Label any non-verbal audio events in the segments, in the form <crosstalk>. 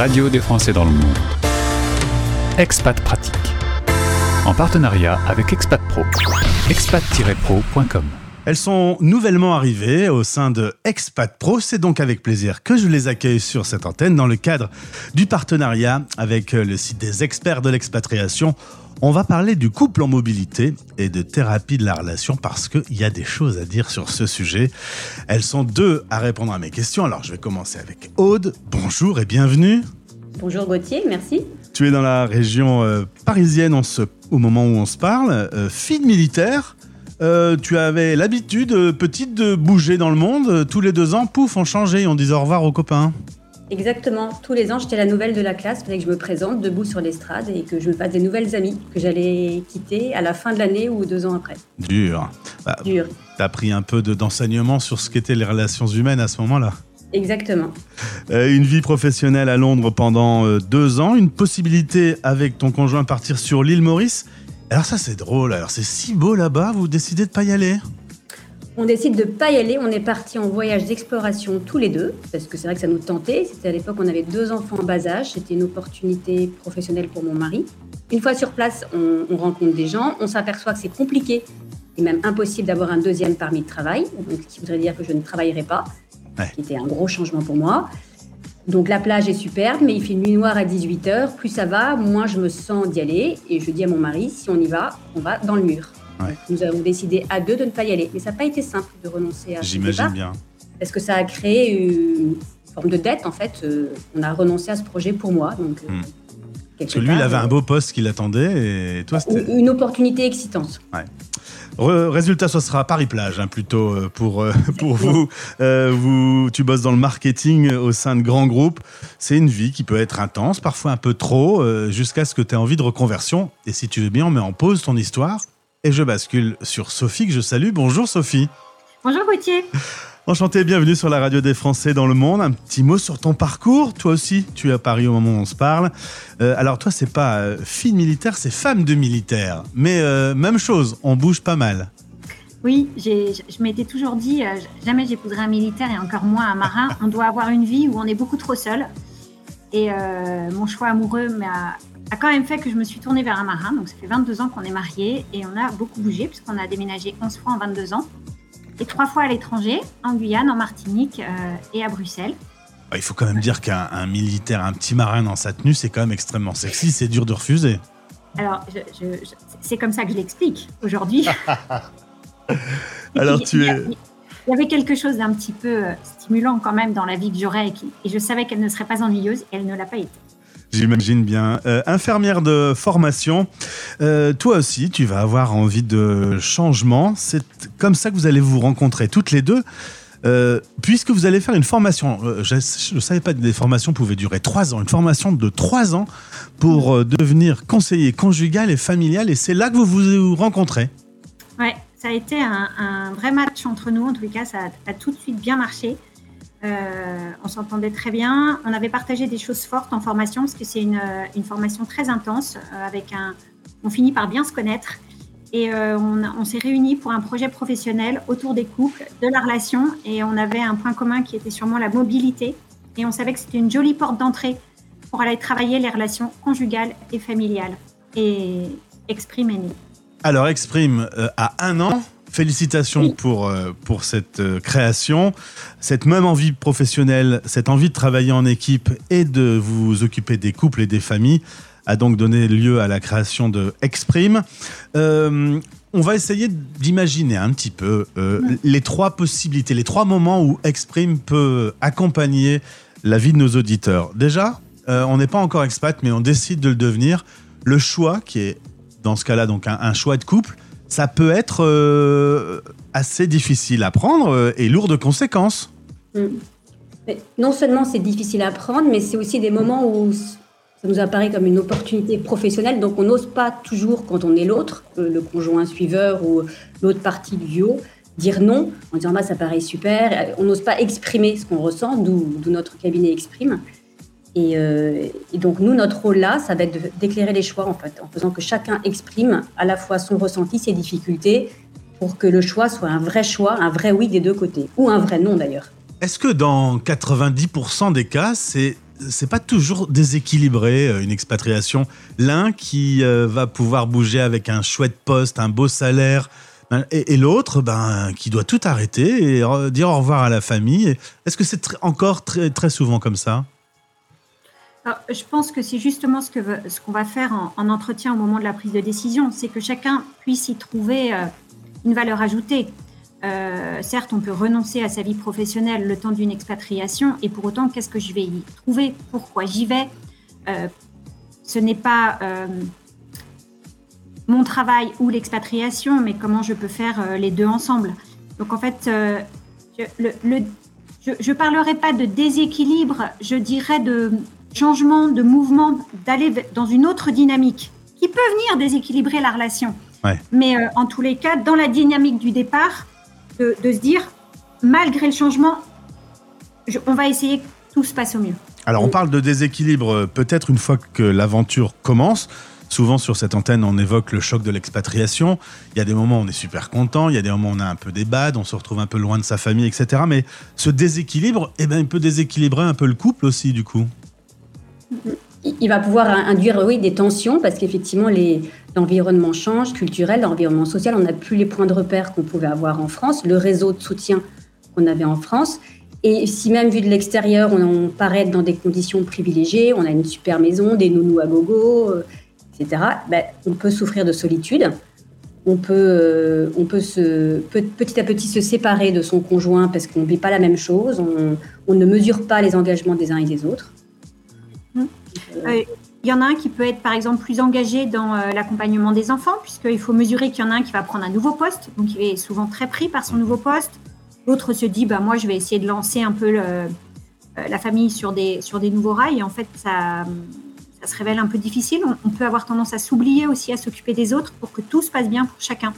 radio des Français dans le monde. Expat Pratique. En partenariat avec Expat Pro. expat-pro.com. Elles sont nouvellement arrivées au sein de Expat Pro. C'est donc avec plaisir que je les accueille sur cette antenne dans le cadre du partenariat avec le site des experts de l'expatriation. On va parler du couple en mobilité et de thérapie de la relation parce qu'il y a des choses à dire sur ce sujet. Elles sont deux à répondre à mes questions. Alors je vais commencer avec Aude. Bonjour et bienvenue. Bonjour Gauthier, merci. Tu es dans la région euh, parisienne au moment où on se parle, euh, fille de militaire. Euh, tu avais l'habitude, euh, petite, de bouger dans le monde. Euh, tous les deux ans, pouf, on changeait, on disait au revoir aux copains. Exactement. Tous les ans, j'étais la nouvelle de la classe. Fallait que je me présente debout sur l'estrade et que je me fasse des nouvelles amies que j'allais quitter à la fin de l'année ou deux ans après. Dur. Bah, Dur. T'as pris un peu de- d'enseignement sur ce qu'étaient les relations humaines à ce moment-là. Exactement. Euh, une vie professionnelle à Londres pendant deux ans, une possibilité avec ton conjoint partir sur l'île Maurice. Alors ça c'est drôle, alors c'est si beau là-bas, vous décidez de pas y aller On décide de pas y aller. On est parti en voyage d'exploration tous les deux parce que c'est vrai que ça nous tentait. C'était à l'époque, on avait deux enfants en bas âge. C'était une opportunité professionnelle pour mon mari. Une fois sur place, on, on rencontre des gens. On s'aperçoit que c'est compliqué et même impossible d'avoir un deuxième permis de travail. Donc, ce qui voudrait dire que je ne travaillerai pas, Ouais. ce qui était un gros changement pour moi. Donc la plage est superbe, mais il fait nuit noire à 18h. Plus ça va, moins je me sens d'y aller. Et je dis à mon mari, si on y va, on va dans le mur. Ouais. Nous avons décidé à deux de ne pas y aller. Mais ça n'a pas été simple de renoncer à ce J'imagine bien. Parce que ça a créé une forme de dette, en fait. Euh, on a renoncé à ce projet pour moi. Donc, euh, Hmm. Parce que lui, il avait euh, un beau poste qui l'attendait et toi, c'était... une une opportunité excitante. Résultat, ce sera Paris-Plage, hein, plutôt euh, pour, euh, <laughs> pour vous. Euh, vous. Tu bosses dans le marketing au sein de grands groupes. C'est une vie qui peut être intense, parfois un peu trop, euh, jusqu'à ce que tu aies envie de reconversion. Et si tu veux bien, on met en pause ton histoire. Et je bascule sur Sophie, que je salue. Bonjour Sophie. Bonjour Gauthier. <laughs> Enchanté, bienvenue sur la radio des Français dans le monde. Un petit mot sur ton parcours. Toi aussi, tu es à Paris au moment où on se parle. Euh, alors toi, c'est pas euh, fille militaire, c'est femme de militaire. Mais euh, même chose, on bouge pas mal. Oui, j'ai- je m'étais toujours dit, euh, jamais j'épouserai un militaire et encore moins un marin. <laughs> On doit avoir une vie où on est beaucoup trop seul. Et mon choix amoureux m'a a quand même fait que je me suis tournée vers un marin. Donc ça fait 22 ans qu'on est mariés et on a beaucoup bougé puisqu'on a déménagé 11 fois en 22 ans. Et trois fois à l'étranger, en Guyane, en Martinique euh, et à Bruxelles. Bah, Il faut quand même dire qu'un un militaire, un petit marin dans sa tenue, c'est quand même extrêmement sexy, c'est dur de refuser. Alors, je- je- je- c'est comme ça que je l'explique aujourd'hui. <laughs> Alors Il- tu es... Il y avait quelque chose d'un petit peu euh, stimulant quand même dans la vie que j'aurais et je savais qu'elle ne serait pas ennuyeuse et elle ne l'a pas été. J'imagine bien. Euh, infirmière de formation, euh, toi aussi, tu vas avoir envie de changement. C'est comme ça que vous allez vous rencontrer toutes les deux. Euh, puisque vous allez faire une formation, je ne savais pas que des formations pouvaient durer trois ans, une formation de trois ans pour devenir conseiller conjugal et familial, et c'est là que vous vous rencontrez. Ouais, ça a été un, vrai match entre nous. En les cas, ça a tout de suite bien marché. Euh, on s'entendait très bien. On avait partagé des choses fortes en formation parce que c'est une, euh, formation très intense euh, avec un. On finit par bien se connaître et on, s'est réunis pour un projet professionnel autour des couples, de la relation et on avait un point commun qui était sûrement la mobilité et on savait que c'était une jolie porte d'entrée pour aller travailler les relations conjugales et familiales et exprimer nous. Alors, Exprime a un an. Félicitations Oui. pour, euh, pour cette euh, création, cette même envie professionnelle, cette envie de travailler en équipe et de vous occuper des couples et des familles a donc donné lieu à la création de Exprime. Euh, on va essayer d'imaginer un petit peu les trois possibilités, les trois moments où Exprime peut accompagner la vie de nos auditeurs. Déjà, on n'est pas encore expat, mais on décide de le devenir. Le choix, qui est dans ce cas-là donc un, un choix de couple, ça peut être euh, assez difficile à prendre euh, et lourd de conséquences. Mm. Non seulement c'est difficile à prendre, mais c'est aussi des moments où ça nous apparaît comme une opportunité professionnelle, donc on n'ose pas toujours, quand on est l'autre, euh, le conjoint suiveur ou l'autre partie du duo, dire non en disant bah, ça paraît super. On n'ose pas exprimer ce qu'on ressent, d'où notre cabinet exprime. Et, euh, et donc nous, notre rôle là, ça va être d'éclairer les choix en fait, en faisant que chacun exprime à la fois son ressenti, ses difficultés, pour que le choix soit un vrai choix, un vrai oui des deux côtés, ou un vrai non d'ailleurs. Est-ce que dans 90% des cas, c'est c'est pas toujours déséquilibré euh, une expatriation? L'un qui euh, va pouvoir bouger avec un chouette poste, un beau salaire, ben, et, l'autre ben, qui doit tout arrêter et dire au revoir à la famille. Est-ce que c'est encore très, très souvent comme ça? Je pense que c'est justement ce qu'on ce qu'on va faire en, entretien au moment de la prise de décision, c'est que chacun puisse y trouver une valeur ajoutée. Euh, certes, on peut renoncer à sa vie professionnelle le temps d'une expatriation, et pour autant, qu'est-ce que je vais y trouver? Pourquoi j'y vais? Euh, Ce n'est pas euh, mon travail ou l'expatriation, mais comment je peux faire les deux ensemble. Donc en fait, je ne parlerai pas de déséquilibre, je dirais de changement, de mouvement, d'aller dans une autre dynamique qui peut venir déséquilibrer la relation. Mais en tous les cas, dans la dynamique du départ, de, se dire, malgré le changement, on va essayer que tout se passe au mieux. Alors, on parle de déséquilibre euh, peut-être une fois que l'aventure commence. Souvent sur cette antenne, on évoque le choc de l'expatriation. Il y a des moments où on est super content, il y a des moments où on a un peu des bads, on se retrouve un peu loin de sa famille, etc. Mais ce déséquilibre, eh ben, il peut déséquilibrer un peu le couple aussi, du coup. Il va pouvoir induire, oui, des tensions parce qu'effectivement, l'environnement change, culturel, l'environnement social. On n'a plus les points de repère qu'on pouvait avoir en France, le réseau de soutien qu'on avait en France. Et si même vu de l'extérieur, on, paraît dans des conditions privilégiées, on a une super maison, des nounous à gogo, euh, etc., ben, on peut souffrir de solitude. On peut, euh, on peut se, petit à petit se séparer de son conjoint parce qu'on ne vit pas la même chose, on, ne mesure pas les engagements des uns et des autres. Mmh. Il y en a un qui peut être, par exemple, plus engagé dans euh, l'accompagnement des enfants, puisqu'il faut mesurer qu'il y en a un qui va prendre un nouveau poste, donc il est souvent très pris par son nouveau poste. L'autre se dit, bah, moi, je vais essayer de lancer un peu euh, la famille sur des, sur des nouveaux rails. Et en fait, ça, ça se révèle un peu difficile. On, peut avoir tendance à s'oublier aussi, à s'occuper des autres pour que tout se passe bien pour chacun.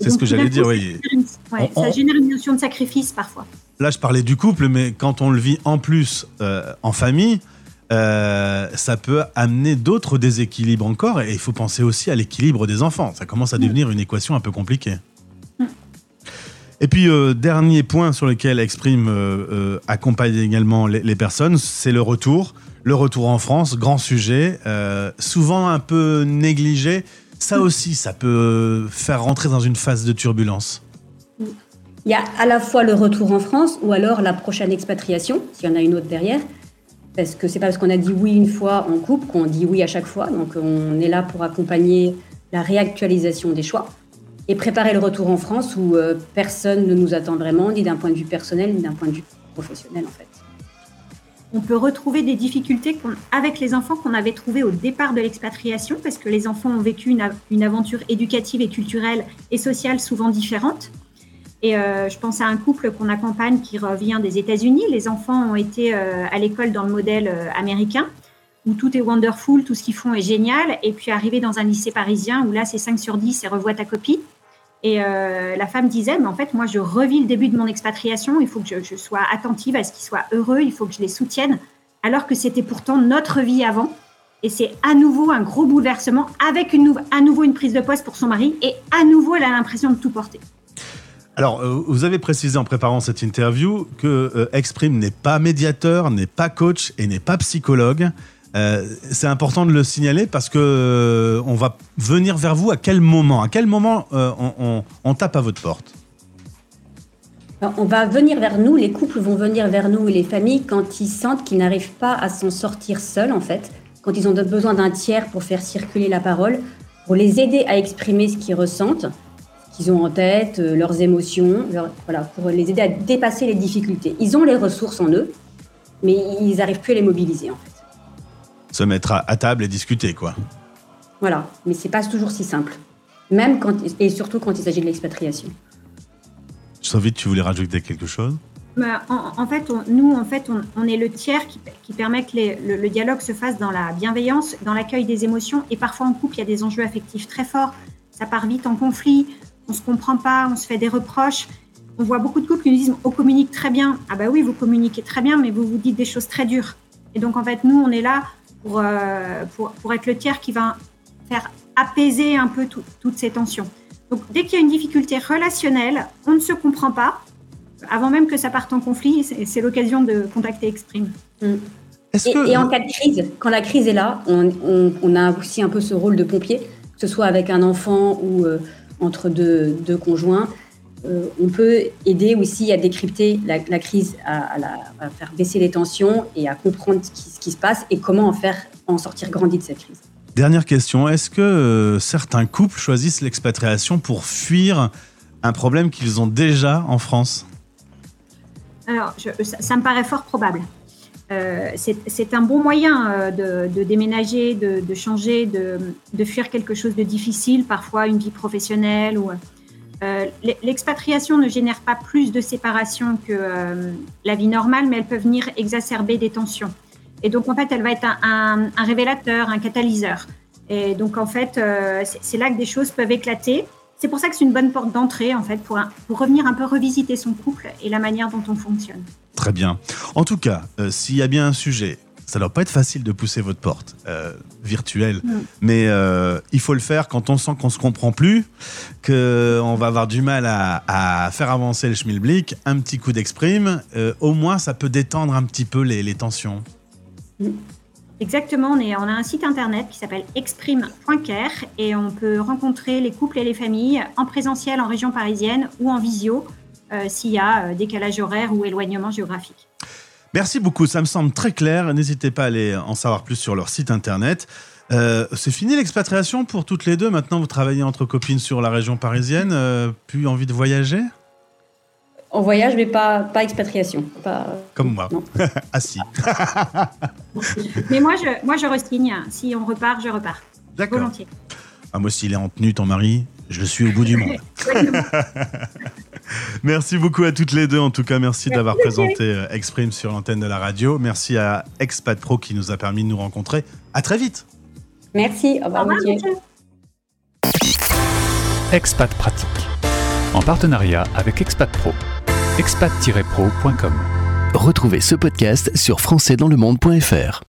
C'est ce que j'allais dire, oui. ça génère une notion de sacrifice parfois. Là, je parlais du couple, mais quand on le vit en plus euh, en famille, euh, ça peut amener d'autres déséquilibres encore. Et il faut penser aussi à l'équilibre des enfants. Ça commence à devenir une équation un peu compliquée. Et puis, euh, dernier point sur lequel Exprime euh, accompagne également les, personnes, c'est le retour. Le retour en France, grand sujet, souvent un peu négligé. Ça aussi, ça peut faire rentrer dans une phase de turbulence. Il y a à la fois le retour en France ou alors la prochaine expatriation, s'il y en a une autre derrière. Parce que c'est pas parce qu'on a dit oui une fois en couple qu'on dit oui à chaque fois. Donc on est là pour accompagner la réactualisation des choix et préparer le retour en France où euh, personne ne nous attend vraiment, ni d'un point de vue personnel, ni d'un point de vue professionnel en fait. On peut retrouver des difficultés avec les enfants qu'on avait trouvées au départ de l'expatriation, parce que les enfants ont vécu une, une aventure éducative et culturelle et sociale souvent différente. Et euh, je pense à un couple qu'on accompagne qui revient des États-Unis. Les enfants ont été euh, à l'école dans le modèle euh, américain, où tout est wonderful, tout ce qu'ils font est génial. Et puis arrivé dans un lycée parisien, où là c'est 5 sur 10 et revois ta copie. Et la femme disait, mais en fait, moi, je revis le début de mon expatriation. Il faut que je, sois attentive à ce qu'ils soient heureux. Il faut que je les soutienne. Alors que c'était pourtant notre vie avant. Et c'est à nouveau un gros bouleversement avec à nouveau une prise de poste pour son mari. Et à nouveau, elle a l'impression de tout porter. Alors, euh, vous avez précisé en préparant cette interview que euh, Exprime n'est pas médiateur, n'est pas coach et n'est pas psychologue. Euh, c'est important de le signaler parce que on va venir vers vous à quel moment À quel moment on, tape à votre porte? On va venir vers nous, les couples vont venir vers nous, les familles, quand ils sentent qu'ils n'arrivent pas à s'en sortir seuls, en fait, quand ils ont besoin d'un tiers pour faire circuler la parole, pour les aider à exprimer ce qu'ils ressentent, qu'ils ont en tête, euh, leurs émotions, voilà, pour les aider à dépasser les difficultés. Ils ont les ressources en eux, mais ils n'arrivent plus à les mobiliser en fait. Se mettre à, table et discuter, quoi. Voilà, mais c'est pas toujours si simple, même quand et surtout quand il s'agit de l'expatriation. vite, tu voulais rajouter quelque chose? Bah, en, fait, nous, en fait, on, est le tiers qui, qui permet que le, le, dialogue se fasse dans la bienveillance, dans l'accueil des émotions. Et parfois, en couple, il y a des enjeux affectifs très forts. Ça part vite en conflit on se comprend pas, on se fait des reproches. On voit beaucoup de couples qui nous disent on communique très bien. Ah bah oui, vous communiquez très bien, mais vous vous dites des choses très dures. Et donc en fait, nous, on est là pour, euh, pour, être le tiers qui va faire apaiser un peu toutes ces tensions. Donc dès qu'il y a une difficulté relationnelle, on ne se comprend pas. Avant même que ça parte en conflit, c'est l'occasion de contacter Exprime. Mm. Et, en cas de crise, quand la crise est là, on, a aussi un peu ce rôle de pompier, que ce soit avec un enfant ou euh, entre deux, conjoints. Euh, on peut aider aussi à décrypter la, crise, à, faire baisser les tensions et à comprendre ce qui, se passe et comment en faire en sortir grandi de cette crise. Dernière question, est-ce que euh, certains couples choisissent l'expatriation pour fuir un problème qu'ils ont déjà en France? Alors, ça, me paraît fort probable. Euh, c'est un bon moyen euh, de, déménager, de, changer, de, fuir quelque chose de difficile, parfois une vie professionnelle. Euh, l'expatriation ne génère pas plus de séparation que la vie normale, mais elle peut venir exacerber des tensions. Et donc en fait, elle va être un, un révélateur, un catalyseur. Et donc en fait, c'est là que des choses peuvent éclater. C'est pour ça que c'est une bonne porte d'entrée, en fait, pour, pour revenir un peu revisiter son couple et la manière dont on fonctionne. Très bien. En tout cas, euh, s'il y a bien un sujet, ça ne doit pas être facile de pousser votre porte euh, virtuelle, mais euh, il faut le faire quand on sent qu'on se comprend plus, qu'on va avoir du mal à, faire avancer le schmilblick. Un petit coup d'exprime, au moins ça peut détendre un petit peu les, tensions. Exactement, on, est, on a un site internet qui s'appelle exprime.care et on peut rencontrer les couples et les familles en présentiel en région parisienne ou en visio s'il y a euh, décalage horaire ou éloignement géographique. Merci beaucoup, ça me semble très clair. N'hésitez pas à aller en savoir plus sur leur site internet. Euh, c'est fini l'expatriation pour toutes les deux. Maintenant, vous travaillez entre copines sur la région parisienne. plus envie de voyager? En voyage, mais pas, pas expatriation. Pas... Comme moi. Assis. <laughs> <laughs> mais moi, je, moi, je resigne. Si on repart, je repars. D'accord. Volontiers. Ah, moi, s'il est en tenue, ton mari, je suis au bout du monde. <laughs> merci beaucoup à toutes les deux. En tout cas, merci, d'avoir présenté euh, Exprime sur l'antenne de la radio. Merci à Expat Pro qui nous a permis de nous rencontrer. À très vite. Merci. Au revoir, monsieur. Expat Pratique. En partenariat avec Expat Pro expat-pro.com. Retrouvez ce podcast sur françaisdanslemonde.fr.